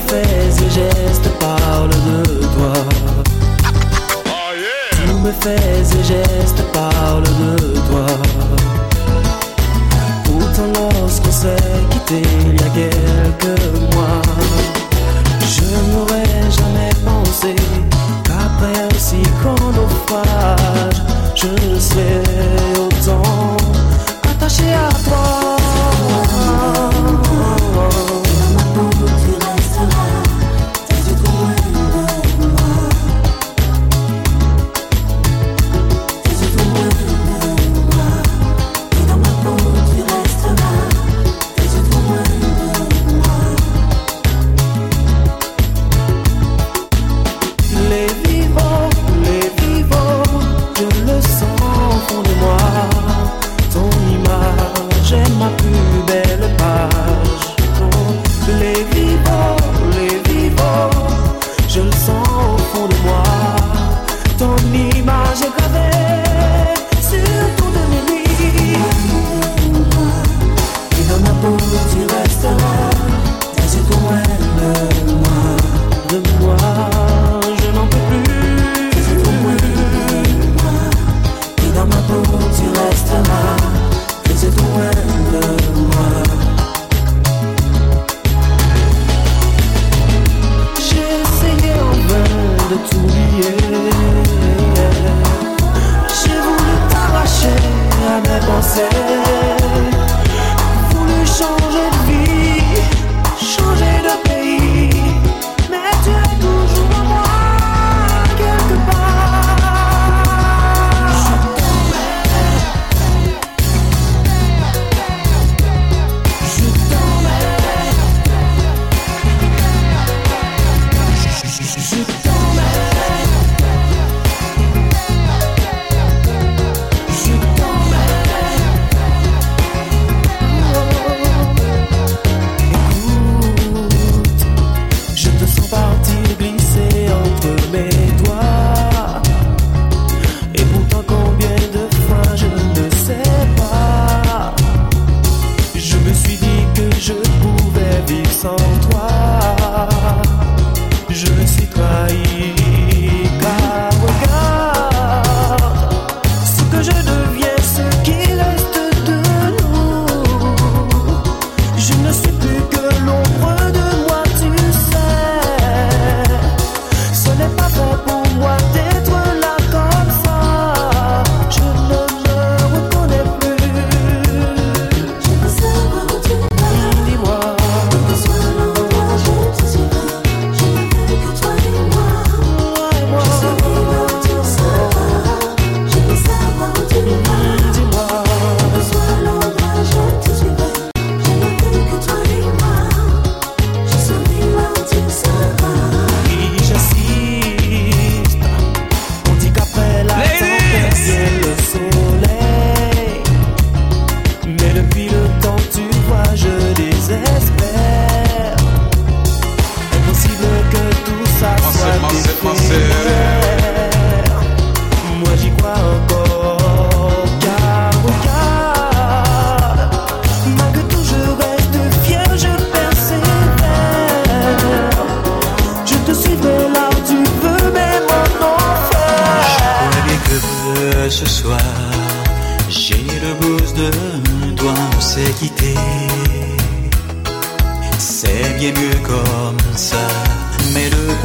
fez um gesto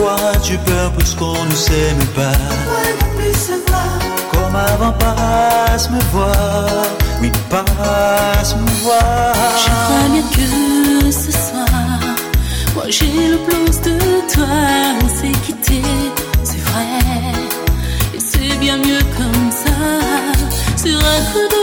Pourquoi as-tu peur puisqu'on ne s'aime pas? Comme avant, passe me voir. Oui, passe me voir. Je crois bien que ce soir, moi j'ai le plus de toi. On s'est quitté, c'est vrai. Et c'est bien mieux comme ça. Sur un coup de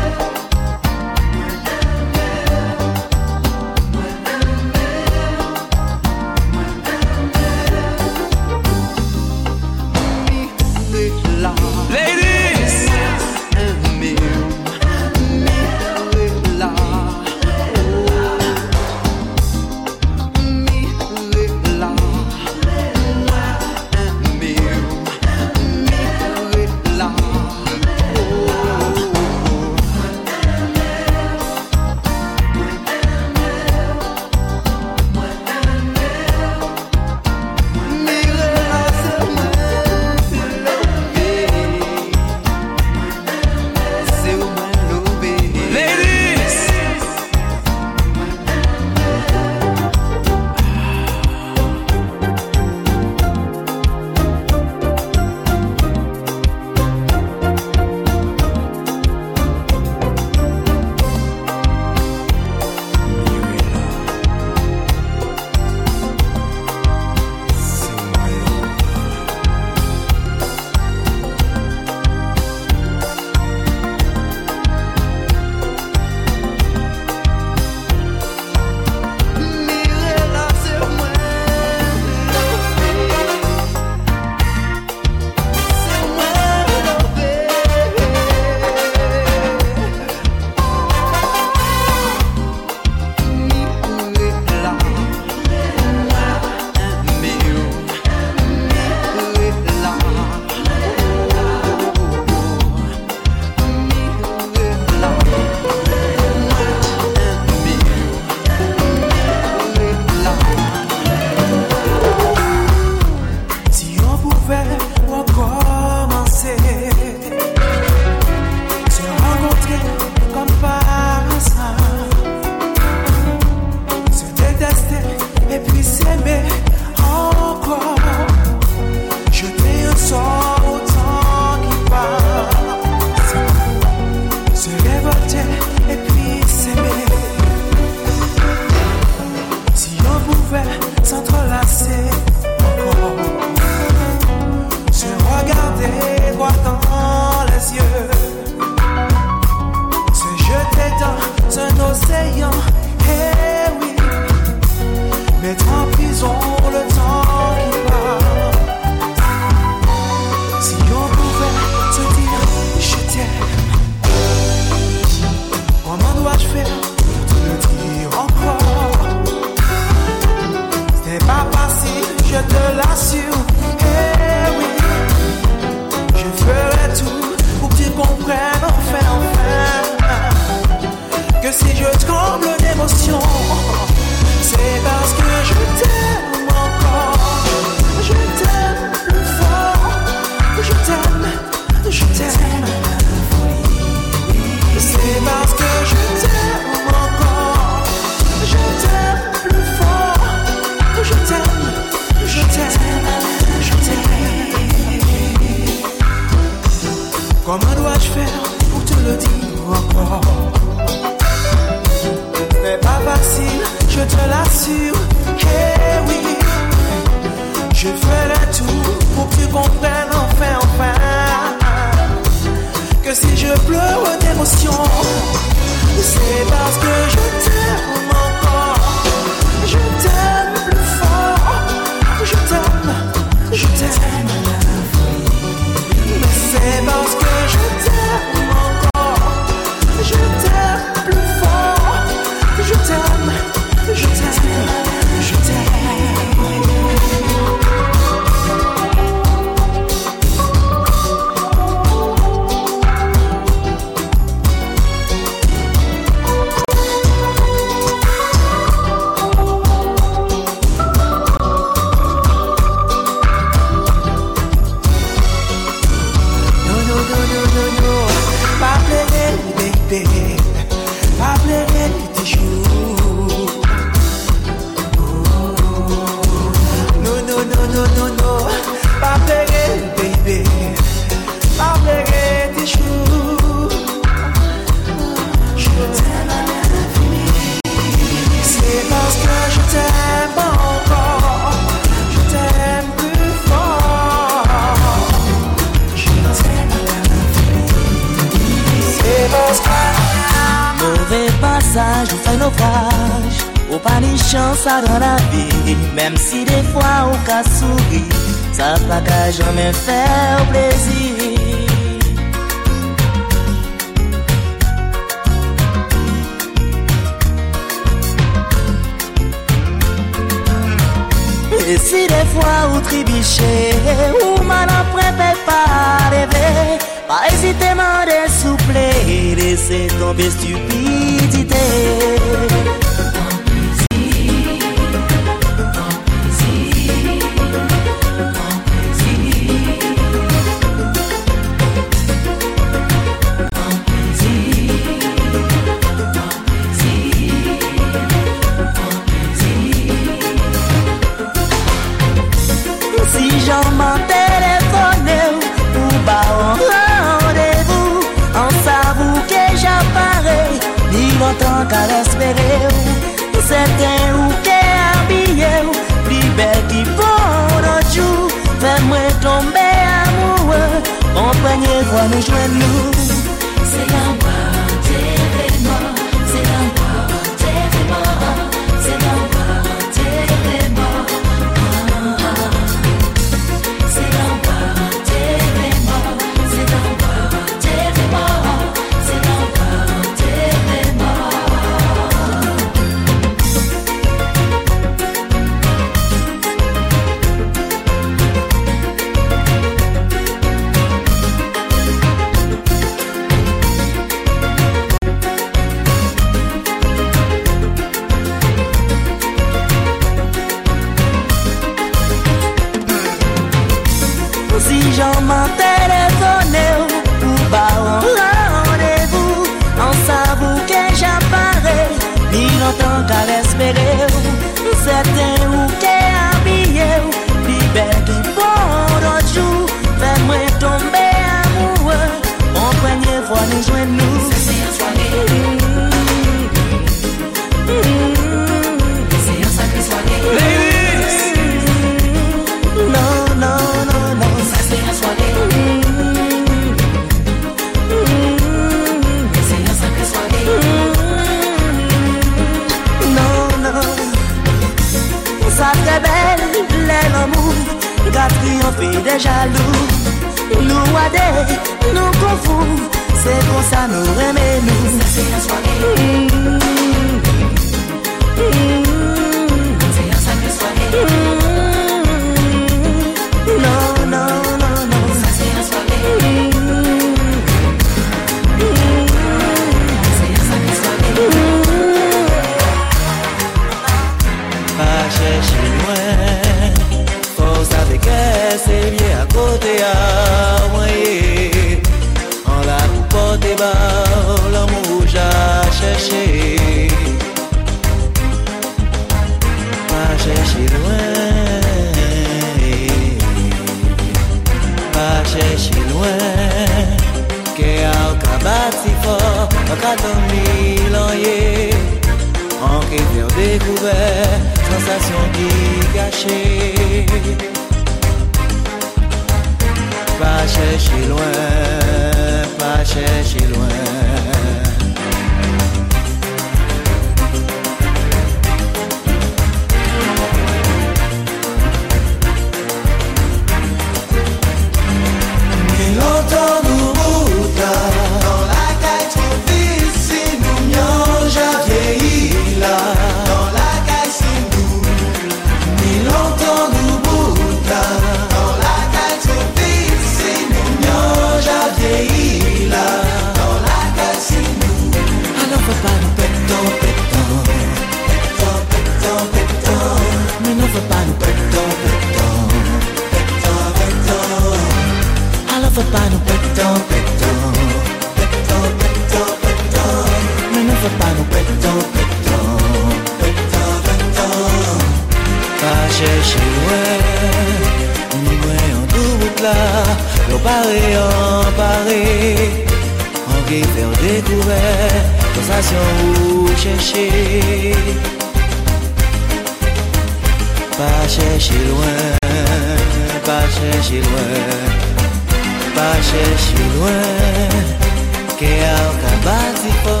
merciful.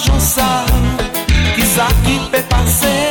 ajon sa Ki sa ki pe pase?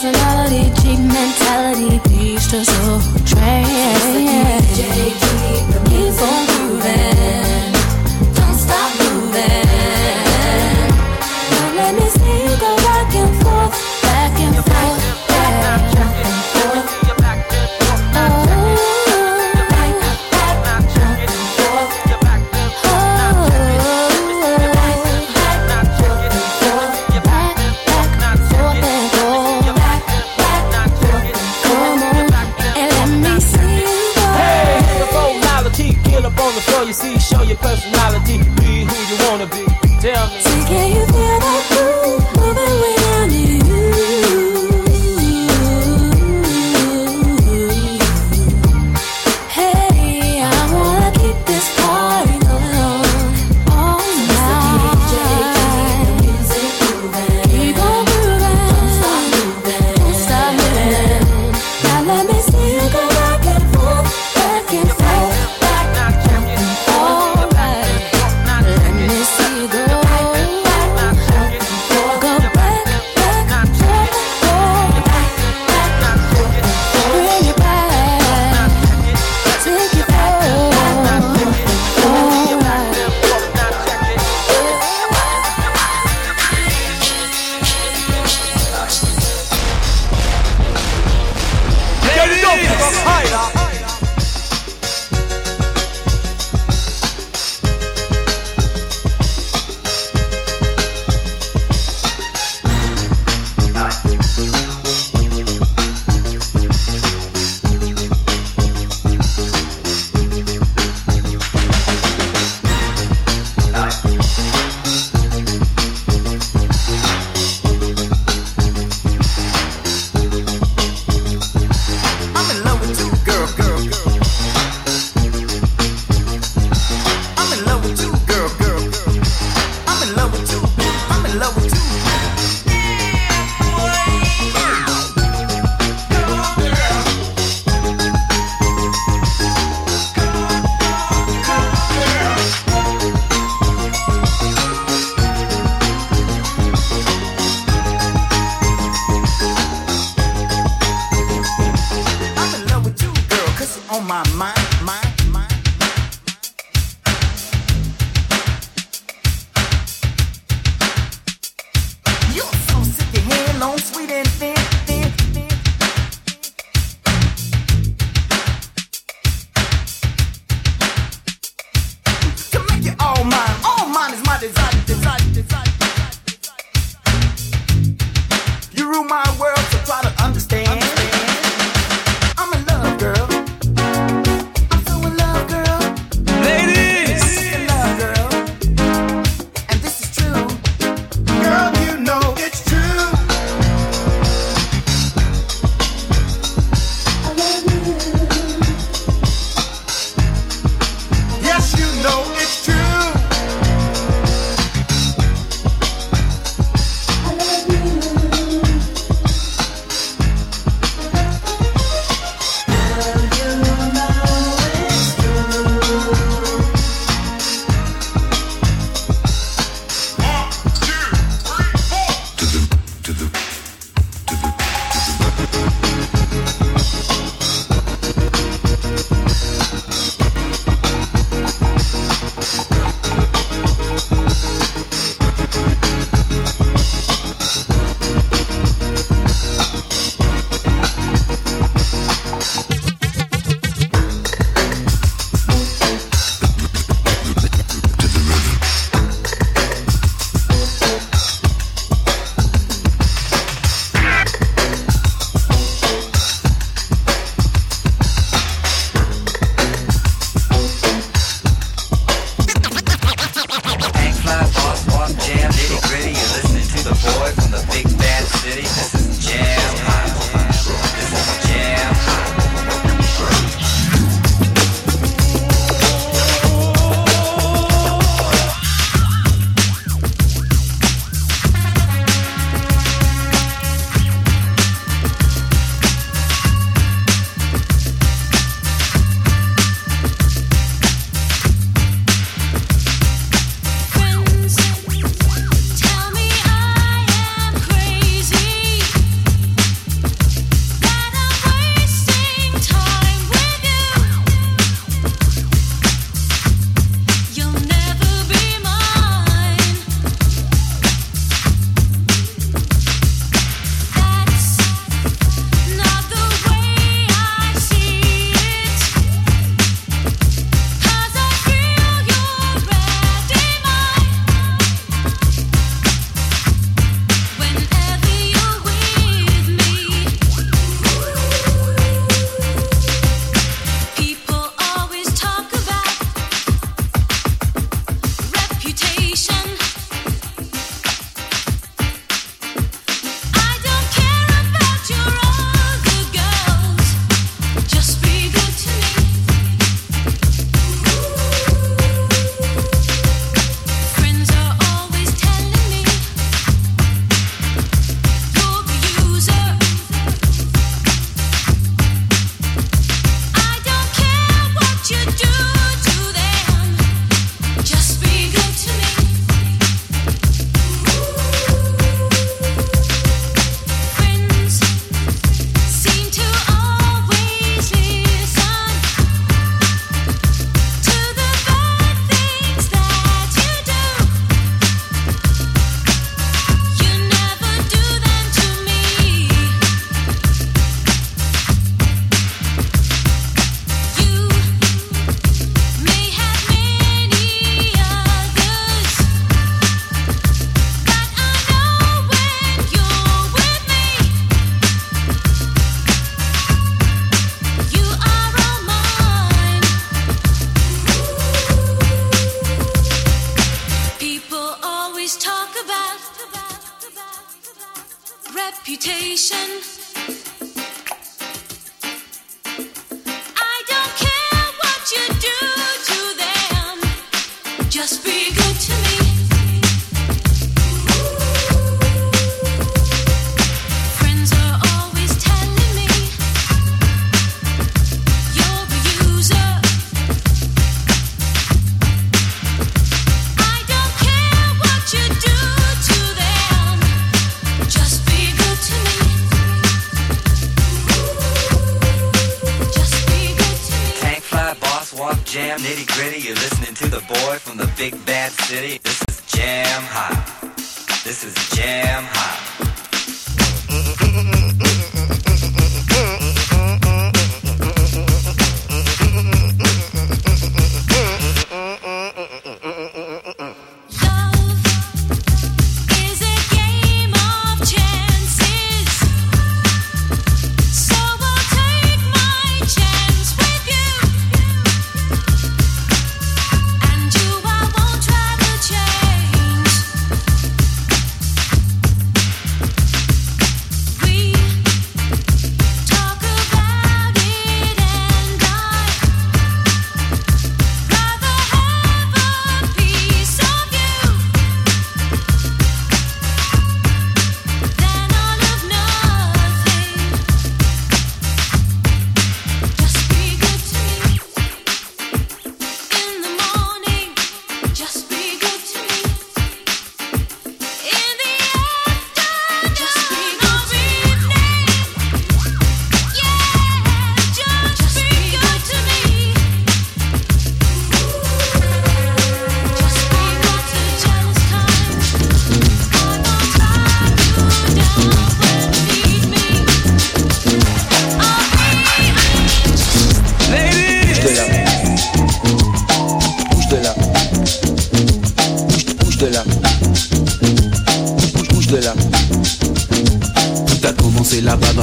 Personality, cheap mentality, peach to soul train.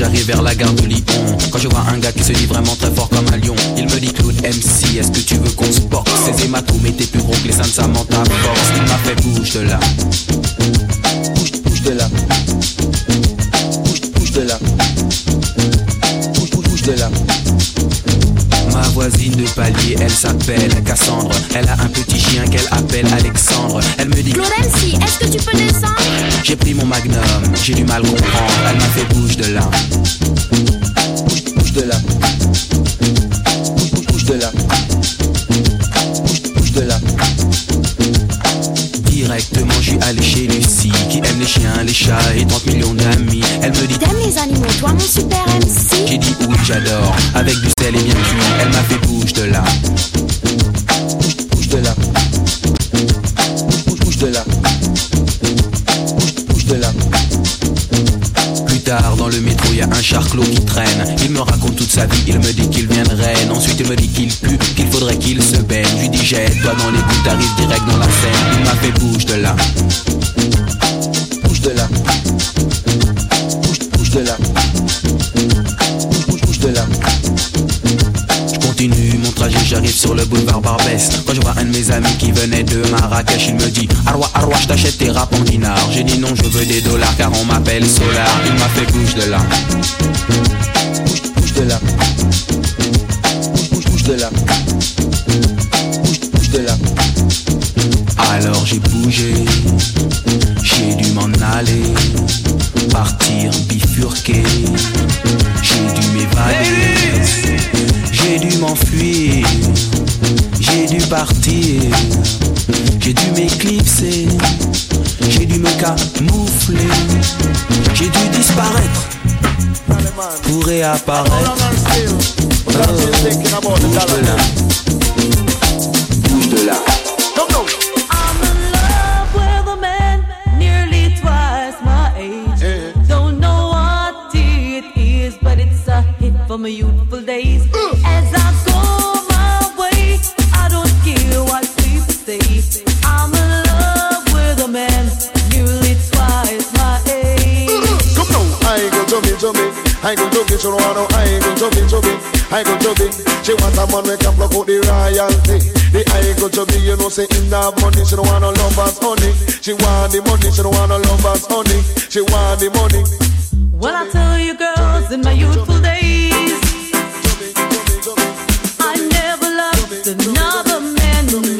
j'arrive vers la gare de Lyon Quand je vois un gars qui se dit vraiment très fort comme un lion Il me dit Claude MC, est-ce que tu veux qu'on se porte Ces hématomes étaient plus gros que les seins de Samantha Force. Il m'a fait bouge de là. Bouge, bouge de là. Bouge, bouge de là. Bouge, bouge, bouge de là voisine de palier, elle s'appelle Cassandre. Elle a un petit chien qu'elle appelle Alexandre. Elle me dit Laurency, est-ce que tu peux descendre? J'ai pris mon magnum, j'ai du mal comprendre. Elle m'a fait bouge de là. Bouge, bouge de là. Bouge, bouge, bouge de là. Bouge, bouge de là. Directement, je suis allé chez Lucie, qui aime les chiens, les chats et 30 millions d'amis. Elle me dit T'aimes les animaux, toi mon super MC J'ai dit oui, j'adore, avec du sel et bien cuit. Elle m'a fait bouge de là. Bouge, bouge de là. un charclos qui traîne. Il me raconte toute sa vie, il me dit qu'il vient de Rennes. Ensuite, il me dit qu'il pue, qu'il faudrait qu'il se baigne. Je lui dis, jette-toi dans les goûts, t'arrives direct dans la scène. Il m'a fait bouge de là. Bouge de là. Bouge, bouge de là. sur le boulevard Barbès. Quand je vois un de mes amis qui venait de Marrakech Il me dit Arwa Arwa je t'achète tes rap en dinars J'ai dit non je veux des dollars car on m'appelle Solar. Il m'a fait bouge de là. Bouge, bouge de là. Bouge, bouge, bouge de là. Bouge, bouge de là. Alors j'ai bougé J'ai dû m'en aller Partir bifurquer. J'ai dû m'évader. J'ai dû m'enfuir, j'ai dû partir, j'ai dû m'éclipser, j'ai dû me camoufler, j'ai dû disparaître. Pour réapparaître. Oh, de de. I go jogging, she don't want no I go jogging, jogging. I go jogging. She want a man who can block out the royalty. The I go jogging, you know, say in that money, she don't want no lovers, honey. She want the money, she don't want no lovers, honey. She want the money. Well, I tell you, girls, in my youthful days, I never loved another man.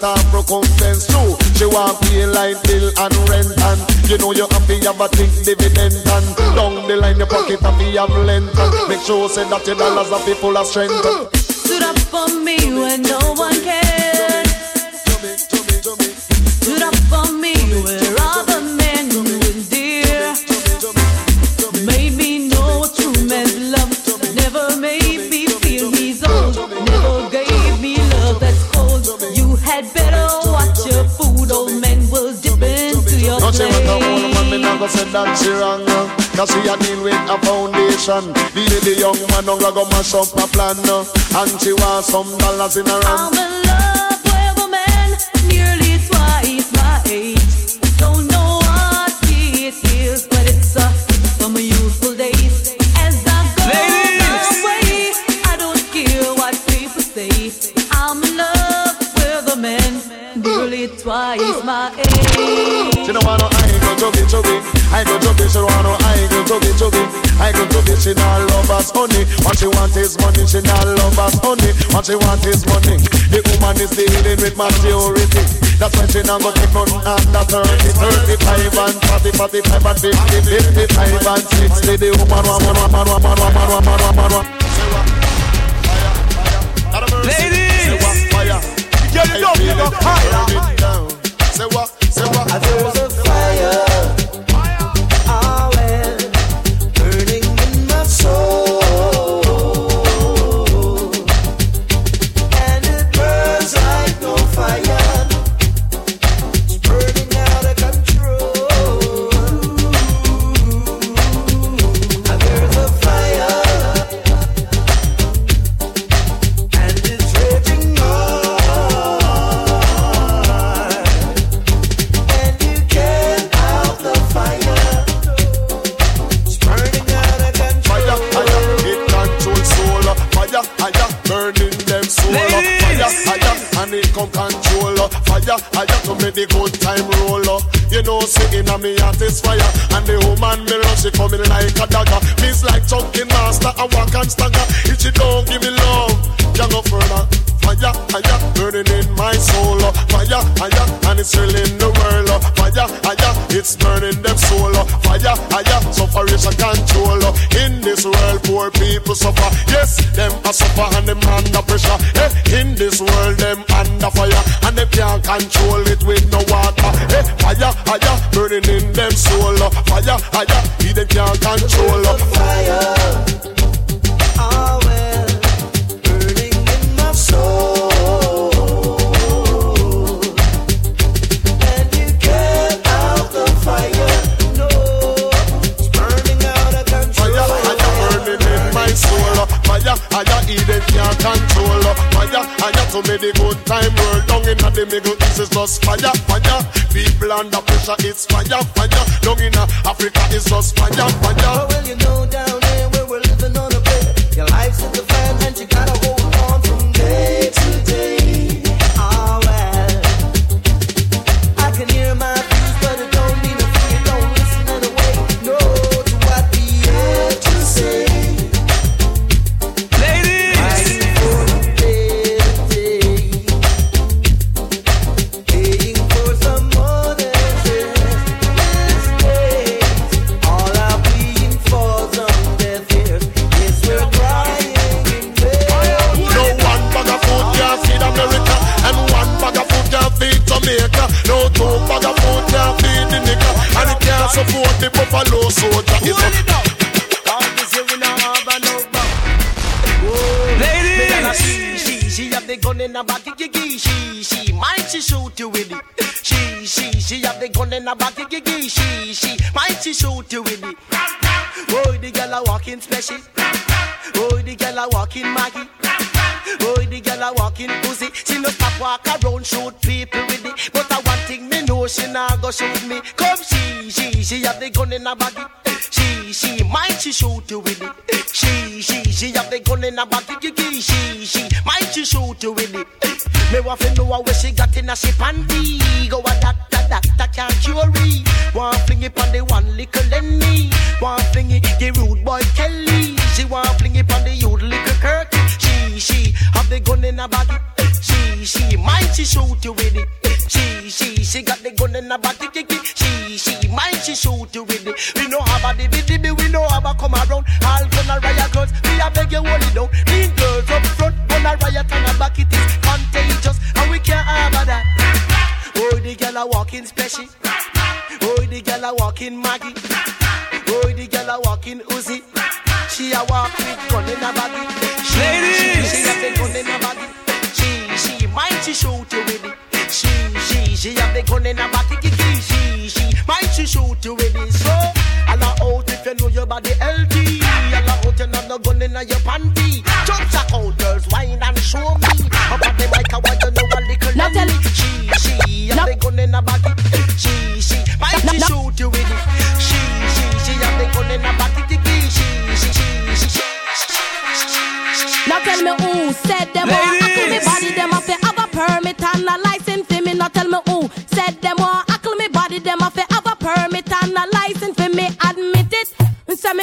better recompense too. She want pay line bill and rent and you know you happy have a thick dividend and down the line your pocket happy have length. Make sure say that your dollars are people are strength. Stood up for me when no one cares. never said that she wrong. Uh. Cause she a deal with a foundation. The little young man don't go mash up a plan. Uh. And she wants some dollars in her hand. chuggy chuggy. I go chuggy, she want no. I go chuggy chuggy. I go chuggy, she not love us honey. What she want is money, she not love us honey. What she want is money. The woman is dealing with maturity. That's why she not go take none under thirty, thirty-five, and forty, forty-five, and fifty, fifty-five, and 60. The woman want, want, want, want, want, want, want, want, want, want. Ladies, girl, you don't give up. Higher. Say what? Say what? Body. She, she, mind she shoot you with it. She, she, she have the gun in her body. She, she, mind she shoot you with it. Me want to know where she got in a she panty. Go a that, that, that, that can't cure it. Want fling it on the one little Lenny. Want fling it the rude boy Kelly. She want fling it on the youth little Kirk. She, she have the gun in her body. She, she mind she shoot you with it. She, she, she got the gun in her body. We know how about the baby, we know how about come around. All gonna riot girls, we a beg you hold it down. Mean girls up front, gonna riot and a back it is contagious, and we can't have that. Oh, the girl a walking special. Oh, the girl a walking Maggie. Oh, the girl a walking Uzi. She a walk with gun in her body. She, Ladies! she, she have the gun in her body. She, she mind she shoot you with it. She, she, she have the gun in her body. She, she mind she shoot you with it. So, all out if you know your body healthy. All out you know the gun in your panty. Jump check out girls, wine and show me. Up at the mic, I want you know a little Now tell. She, she have the gun in her body. She, she mind she shoot you with it. She, she, she have the gun in her body. She, she, she, she, she. Now tell me who said them want Ladies. ackle me body them have to have a permit and a license for me. Now tell me who said them want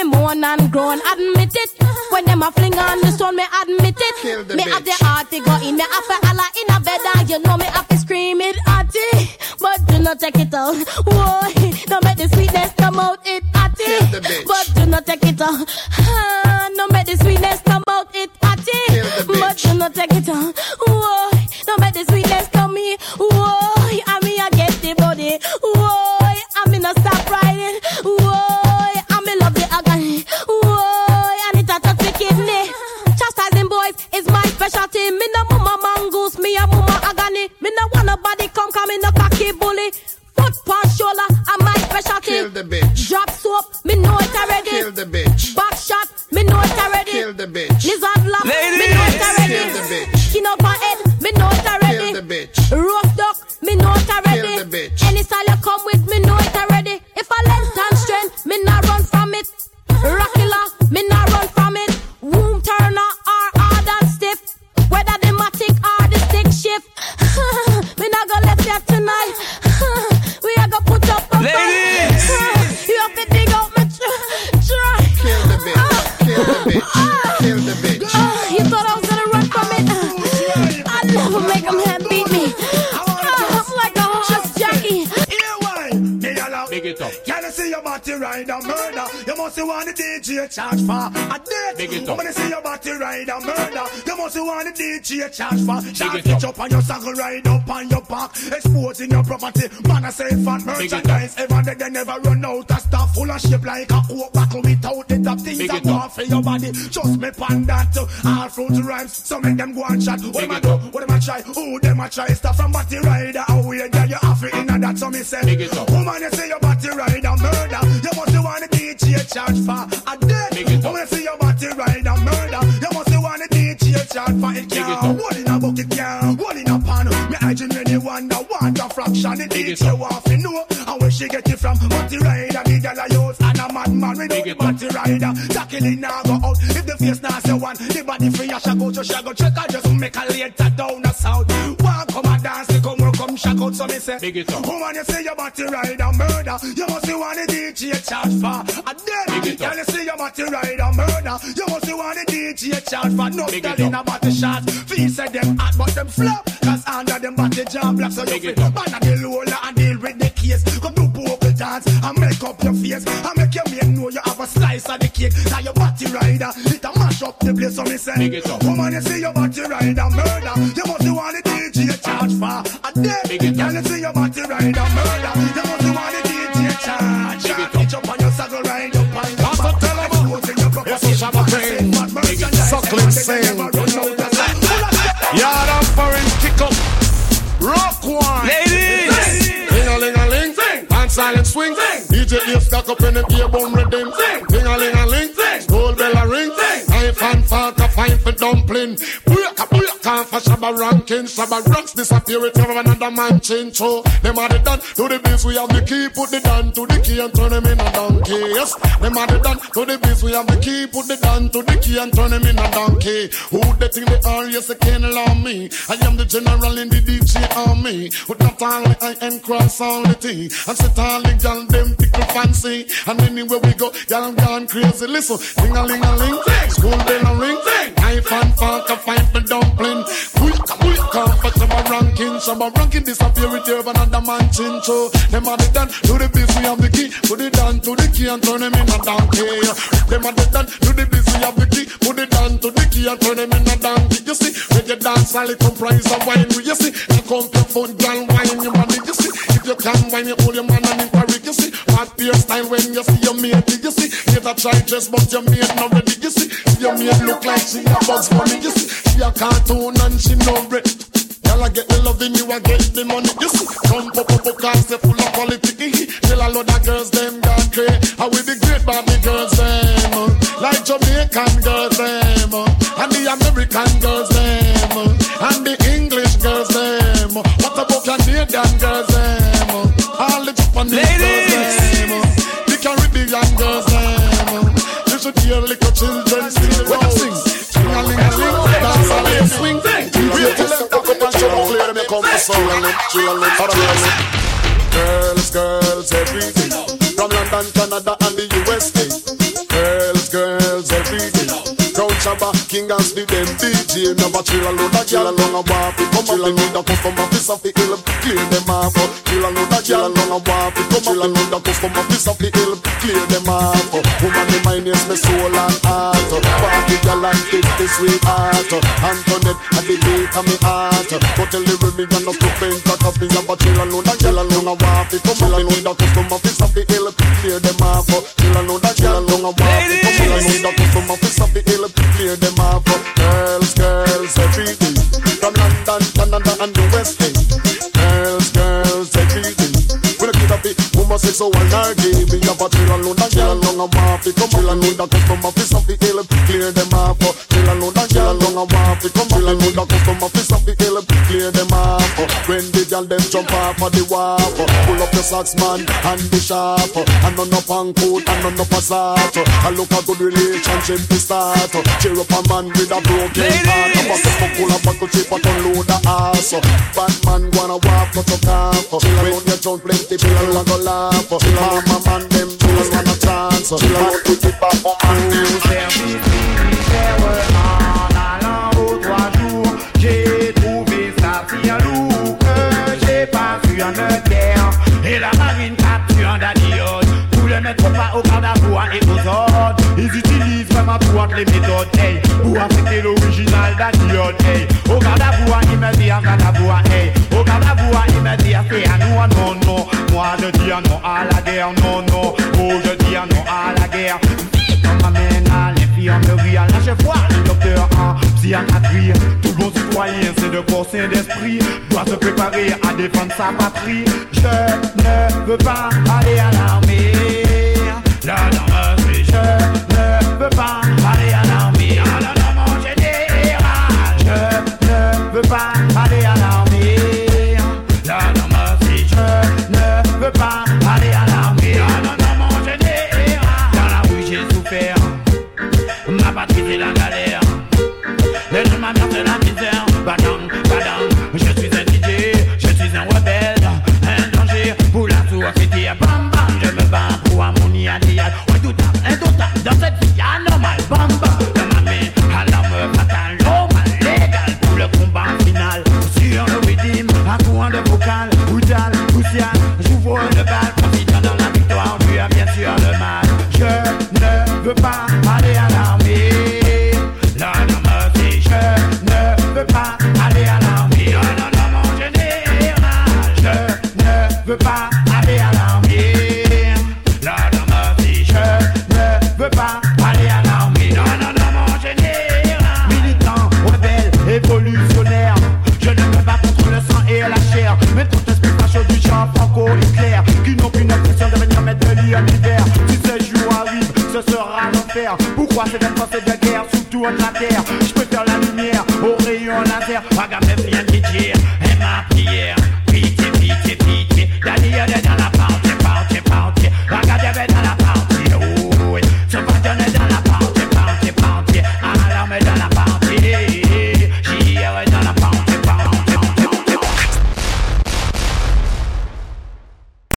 me moan and groan, admit it. When them a fling on the stone, me admit it. Me have the heart to go in, me have to holla in a bed and you know me have to scream it hearty. But do not take it out. Whoa, don't make the sweetness come out it. Kill. But do not take it out. Ah, no make the sweetness come out it the But do not take it out. Whoa, specialty. Me no mama mongoose, me a mama agony. Me no want nobody come come in a cocky bully. Foot past shoulder, I'm my specialty. Kill the bitch. Drop soap, me know it already. Kill the bitch. Back shot, me know it already. Kill the bitch. Lizard body ride a murder? You must want the DJ charge for a date. I'm gonna see your body ride a murder. You must want the DJ charge for. Shot it pitch up. on your saddle, ride up on your back. Exposing your property. Man, I say fat merchandise. Ever they, they never run out of stuff. Full of shape like a coke buckle without the top things that go for your body. Just me pan that. All fruit rhymes. So make them go and chat. What them I do? What them I try? Who them I try? Stuff from body rider. How we get you off it in and that. So me say. Big it up. Woman, you say your body ride a murder. You must want the DJ charge for a death. Big it up. Woman, you say your body ride a murder. You must want the DJ charge for it. It one in a bucket, can't one in a pan. Me you wonder want a fraction. The it DJ up. want to know and where she get it from. Body rider, the girl I use and a madman without the it body rider. Tackling now go out. If the face now say one, the body free, I shall go to shall go check. I just make a later down the south. One come a dance, they come work, come shack out. So me say, Big it up. Woman, you say your body ride a murder. You must see want the DJ charge for a death. Big it up. Girl, you say your body ride a murder. You must see want the DJ charge for no Big it girl in a up. body shot. Feel say them hot, but them flop. Cause under them body jam black. So you it up. ban the roller and deal with the case. Come do vocal dance and make up your face. And make your man know you have a slice of the cake. Now your body rider, it a mash up the place. So me say, Big it up. woman, you say your body rider murder. You must see want the DJ charge for a. Big. Girl, you say your body ride a murder. You must see want the DJ charge. It up. On your saddle, ride up on your back. a tell 'em. one. Ladies! Sing. Ding a ling a ling. Sing. And silent swing. Sing. DJ Dave stuck up in the ear red rhythm. Sing. Ding a ling a ling. Sing. Gold bell a ring. Sing. Knife fan fork a fine for dumpling. Shabba ranking. Shabba ranks disappear with every another man change. So them are the done to the biz. We have the key, put the down to the key and turn them in a donkey. Yes, them are the done to the biz. We have the key, put the down to the key and turn them in a donkey. Who they think they are? Yes, they can't allow me. I am the general in the DJ army. With not only I and cross all the T. And sit all the gal them tickle fancy. And anywhere we go, gal gone crazy. Listen, ding a ling a ling, school bell a ring. Knife and fork a fight for dumpling. Quick, quick, come for some ranking. Some ranking disappear with you another man chin. So them are the done to the biz. We have the key. Put it down to the key and turn them in a donkey. Them are the done to the biz. We have the key. Put it down to the key and turn them in a donkey. You see, when you dance, all it comprise of wine. You see, you come to foot, girl, wine your money. You see, if you can wine, you hold your man and in Paris. You see, what your style when you see your mate. You see, later try dress, but your mate not ready. You see, your mate look like she a bugs money. You see, she a cartoon and she no bread. Girl, I get the loving, you I get the money. You see, come pop up, up, cause they full of quality. Tell a lot of girls, them got cray. I will be great Barbie girls, them. uh, Like Jamaican girls, them. uh, And the American girls, them. uh, And the English girls, them. What about Canadian girls, them. All the Japanese girls, them. The Caribbean girls, them. You should hear little children come for. Girls, girls, everything. From London, Canada, and the USA. Girls, girls, everything. Crown Shabba, King and Speed, them DJ. Never chill alone, that chill along a walk. Come up, they need a custom office of the hill. Clear them off. Chill alone, that chill along a walk. Come up, they need a custom office of the hill. Clear them off. Woman, the mind is my soul and heart. Party girl and take the sweetheart. Antoinette, at the beat of me heart. Go tell the Remy and not to paint a copy of a chill alone, that chill along a walk. Come they need a custom office of the hill. Clear them off. Chill alone, that chill along a walk. Come they need a custom office of the hill. Clear them off. And her day. We have a chill alone, that chill along a walk. Come chill alone, that custom office of the hill. Clear them off. Chill alone, that chill along a walk. Come chill alone, that custom office of the hill. Clear them off. When the girl them jump off of the wharf, pull up the socks man and the sharp, and none up on coat and none up a sart. I look a good relationship to start. Cheer up a man with a broken heart. A bucket for full of buckle chip and unload the ass. Bad man wanna walk but you can't. When you jump plenty people a go laugh. Mama man them just want a chance. Man to keep up on There were en guerre. Et la marine capture un dadiote pour le mettre pas au à voix et aux ordres. Ils utilisent vraiment toutes les méthodes, hey, pour affecter l'original dadiote, hey. Au garde à voix, il me dit en à voix, hey. Au garde à voix, il me dit c'est à nous, non, non. Moi je dis non à la guerre, non, non. Oh, je dis non à la guerre. On m'amène à l'infirmerie à la chef le docteur en psychiatrie. Tout c'est de corps sain d'esprit, doit se préparer à défendre sa patrie. Je ne veux pas aller à l'armée.